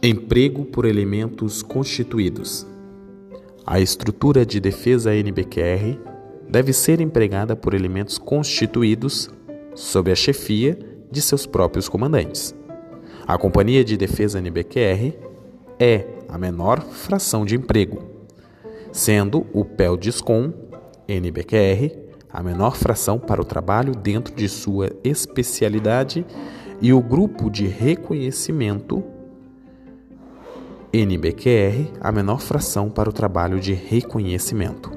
Emprego por elementos constituídos. A estrutura de defesa NBQR deve ser empregada por elementos constituídos sob a chefia de seus próprios comandantes. A Companhia de Defesa NBQR é a menor fração de emprego, sendo o PEL-DISCOM NBQR a menor fração para o trabalho dentro de sua especialidade e o grupo de reconhecimento NBQR a menor fração para o trabalho de reconhecimento.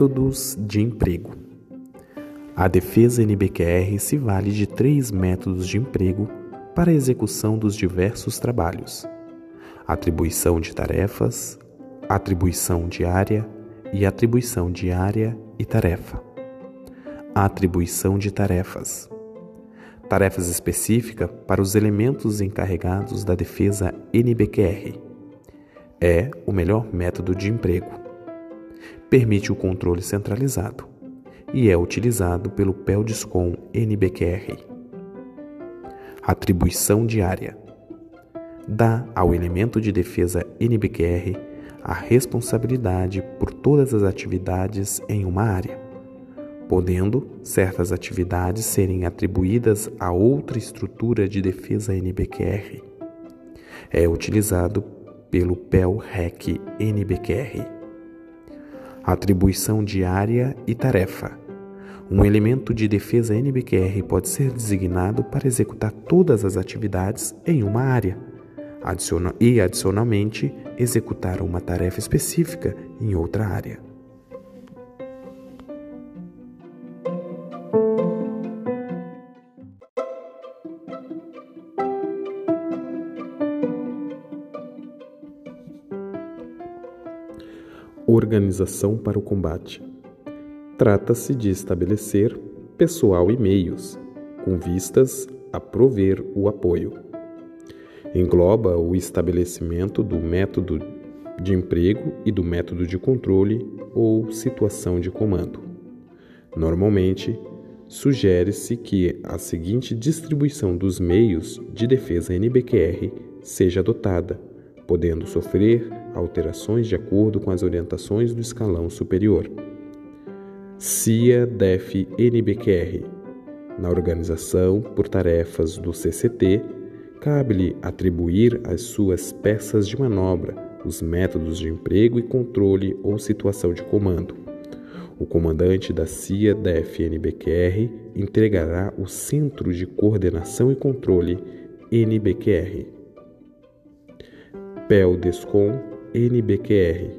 Métodos de emprego. A defesa NBQR se vale de três métodos de emprego para a execução dos diversos trabalhos: atribuição de tarefas, atribuição diária e atribuição diária e tarefa. Atribuição de tarefas. Tarefas específicas para os elementos encarregados da defesa NBQR. É o melhor método de emprego permite o controle centralizado e é utilizado pelo PELDISCOM NBQR. Atribuição diária dá ao elemento de defesa NBQR a responsabilidade por todas as atividades em uma área, podendo certas atividades serem atribuídas a outra estrutura de defesa NBQR. É utilizado pelo PEL-REC NBQR atribuição diária e tarefa. Um elemento de defesa NBQR pode ser designado para executar todas as atividades em uma área e, adicionalmente, executar uma tarefa específica em outra área. Organização para o combate. Trata-se de estabelecer pessoal e meios, com vistas a prover o apoio. Engloba o estabelecimento do método de emprego e do método de controle ou situação de comando. Normalmente, sugere-se que a seguinte distribuição dos meios de defesa NBQR seja adotada, podendo sofrer alterações de acordo com as orientações do escalão superior. CIA DEF NBQR Na organização por tarefas do CCT, cabe-lhe atribuir às suas peças de manobra os métodos de emprego e controle ou situação de comando. O comandante da CIA DEF NBQR entregará o Centro de Coordenação e Controle NBQR. PEL-DESCOM NBQR.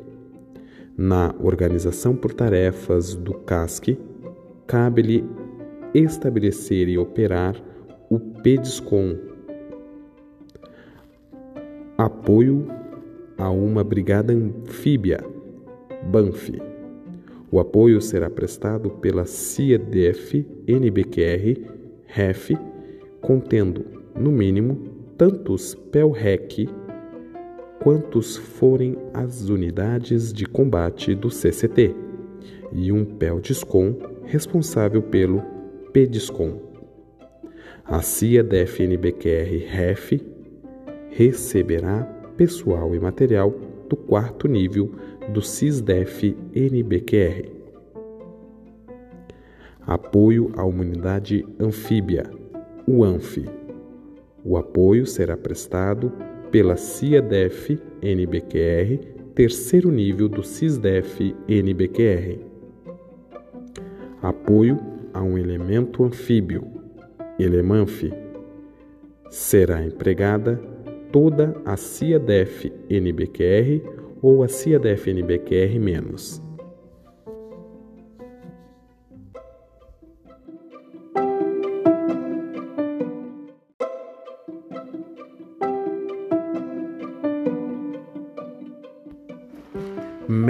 Na organização por tarefas do CASC, cabe-lhe estabelecer e operar o PEDISCOM, apoio a uma brigada anfíbia, BANF. O apoio será prestado pela CIEDF NBQR REF, contendo, no mínimo, tantos PELREC quantos forem as unidades de combate do CCT, e um PELDISCOM responsável pelo PEDISCOM. A CIA da FNBQR REF receberá pessoal e material do quarto nível do CISDEF NBQR. Apoio à Humanidade Anfíbia, o ANF. O apoio será prestado pela CIADEF NBQR, terceiro nível do CISDEF NBQR. Apoio a um elemento anfíbio, Elemanf. Será empregada toda a CIADEF NBQR ou a CIADEF NBQR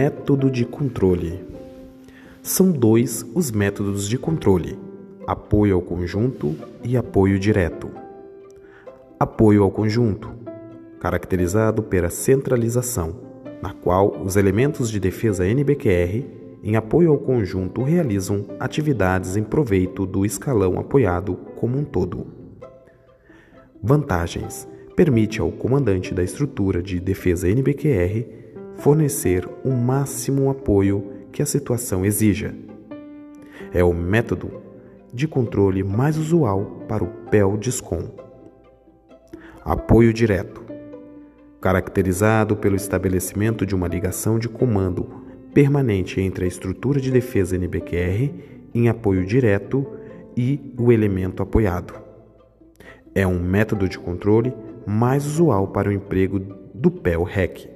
Método de controle. São dois os métodos de controle: apoio ao conjunto e apoio direto. Apoio ao conjunto, caracterizado pela centralização, na qual os elementos de defesa NBQR, em apoio ao conjunto, realizam atividades em proveito do escalão apoiado como um todo. Vantagens: permite ao comandante da estrutura de defesa NBQR fornecer o máximo apoio que a situação exija. É o método de controle mais usual para o PEL-DISCOM. Apoio direto caracterizado pelo estabelecimento de uma ligação de comando permanente entre a estrutura de defesa NBQR em apoio direto e o elemento apoiado. É um método de controle mais usual para o emprego do PEL-REC.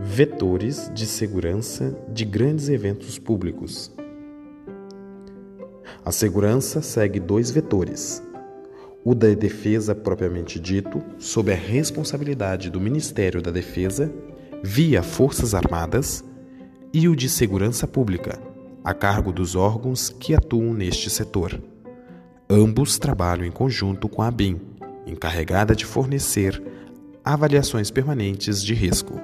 Vetores de segurança de grandes eventos públicos. A segurança segue dois vetores: o da defesa propriamente dito, sob a responsabilidade do Ministério da Defesa, via Forças Armadas, e o de segurança pública, a cargo dos órgãos que atuam neste setor. Ambos trabalham em conjunto com a ABIN, encarregada de fornecer avaliações permanentes de risco.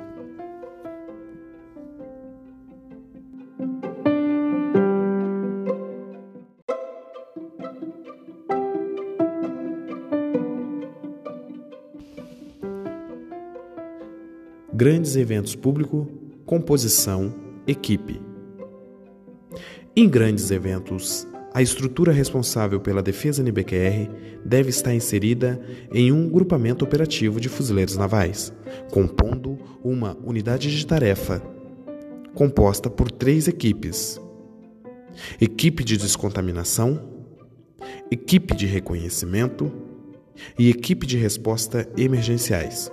Grandes eventos públicos, composição, equipe. Em grandes eventos, a estrutura responsável pela defesa NBQR deve estar inserida em um grupamento operativo de fuzileiros navais, compondo uma unidade de tarefa composta por três equipes: equipe de descontaminação, equipe de reconhecimento e equipe de resposta emergenciais.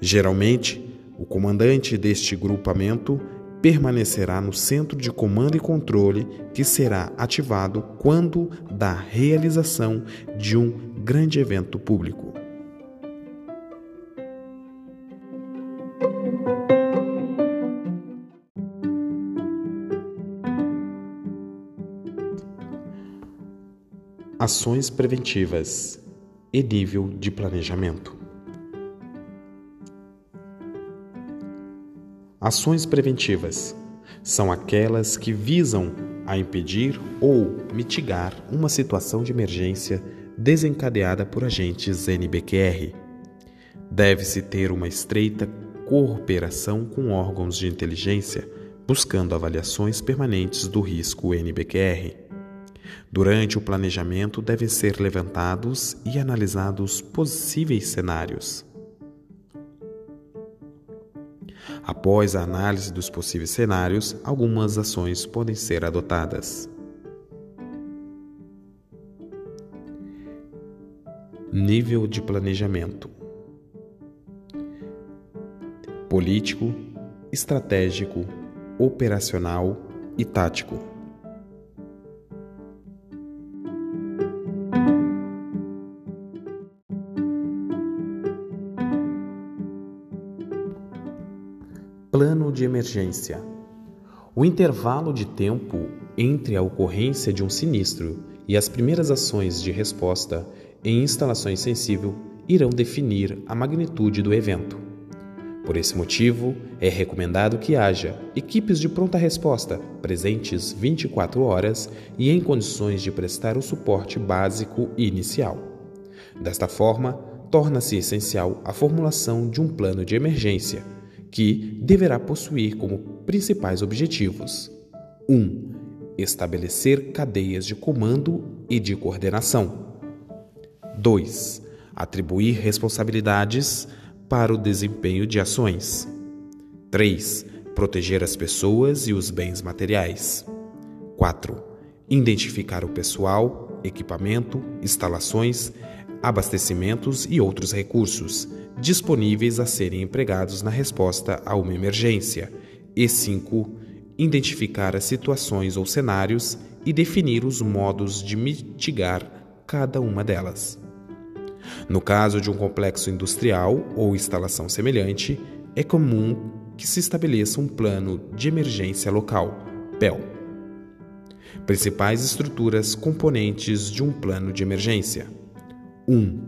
Geralmente, o comandante deste grupamento permanecerá no centro de comando e controle que será ativado quando da realização de um grande evento público. Ações preventivas e nível de planejamento. Ações preventivas são aquelas que visam a impedir ou mitigar uma situação de emergência desencadeada por agentes NBQR. Deve-se ter uma estreita cooperação com órgãos de inteligência, buscando avaliações permanentes do risco NBQR. Durante o planejamento devem ser levantados e analisados possíveis cenários. Após a análise dos possíveis cenários, algumas ações podem ser adotadas. Nível de planejamento: político, estratégico, operacional e tático. Plano de emergência. O intervalo de tempo entre a ocorrência de um sinistro e as primeiras ações de resposta em instalações sensível irão definir a magnitude do evento. Por esse motivo, é recomendado que haja equipes de pronta resposta presentes 24 horas e em condições de prestar o suporte básico inicial. Desta forma, torna-se essencial a formulação de um plano de emergência que deverá possuir como principais objetivos: 1. Um, estabelecer cadeias de comando e de coordenação. 2. Atribuir responsabilidades para o desempenho de ações. 3. Proteger as pessoas e os bens materiais. 4. Identificar o pessoal, equipamento, instalações, abastecimentos e outros recursos disponíveis a serem empregados na resposta a uma emergência. E 5. Identificar as situações ou cenários e definir os modos de mitigar cada uma delas. No caso de um complexo industrial ou instalação semelhante, é comum que se estabeleça um plano de emergência local, PEL. Principais estruturas componentes de um plano de emergência: 1. Um,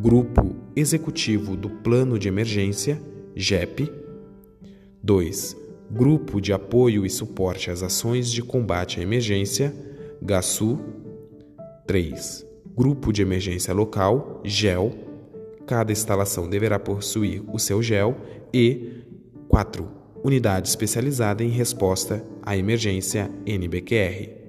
Grupo Executivo do Plano de Emergência, GEP. 2. Grupo de Apoio e Suporte às Ações de Combate à Emergência, GASU. 3. Grupo de Emergência Local, GEL. Cada instalação deverá possuir o seu GEL. E 4. Unidade especializada em resposta à emergência NBQR.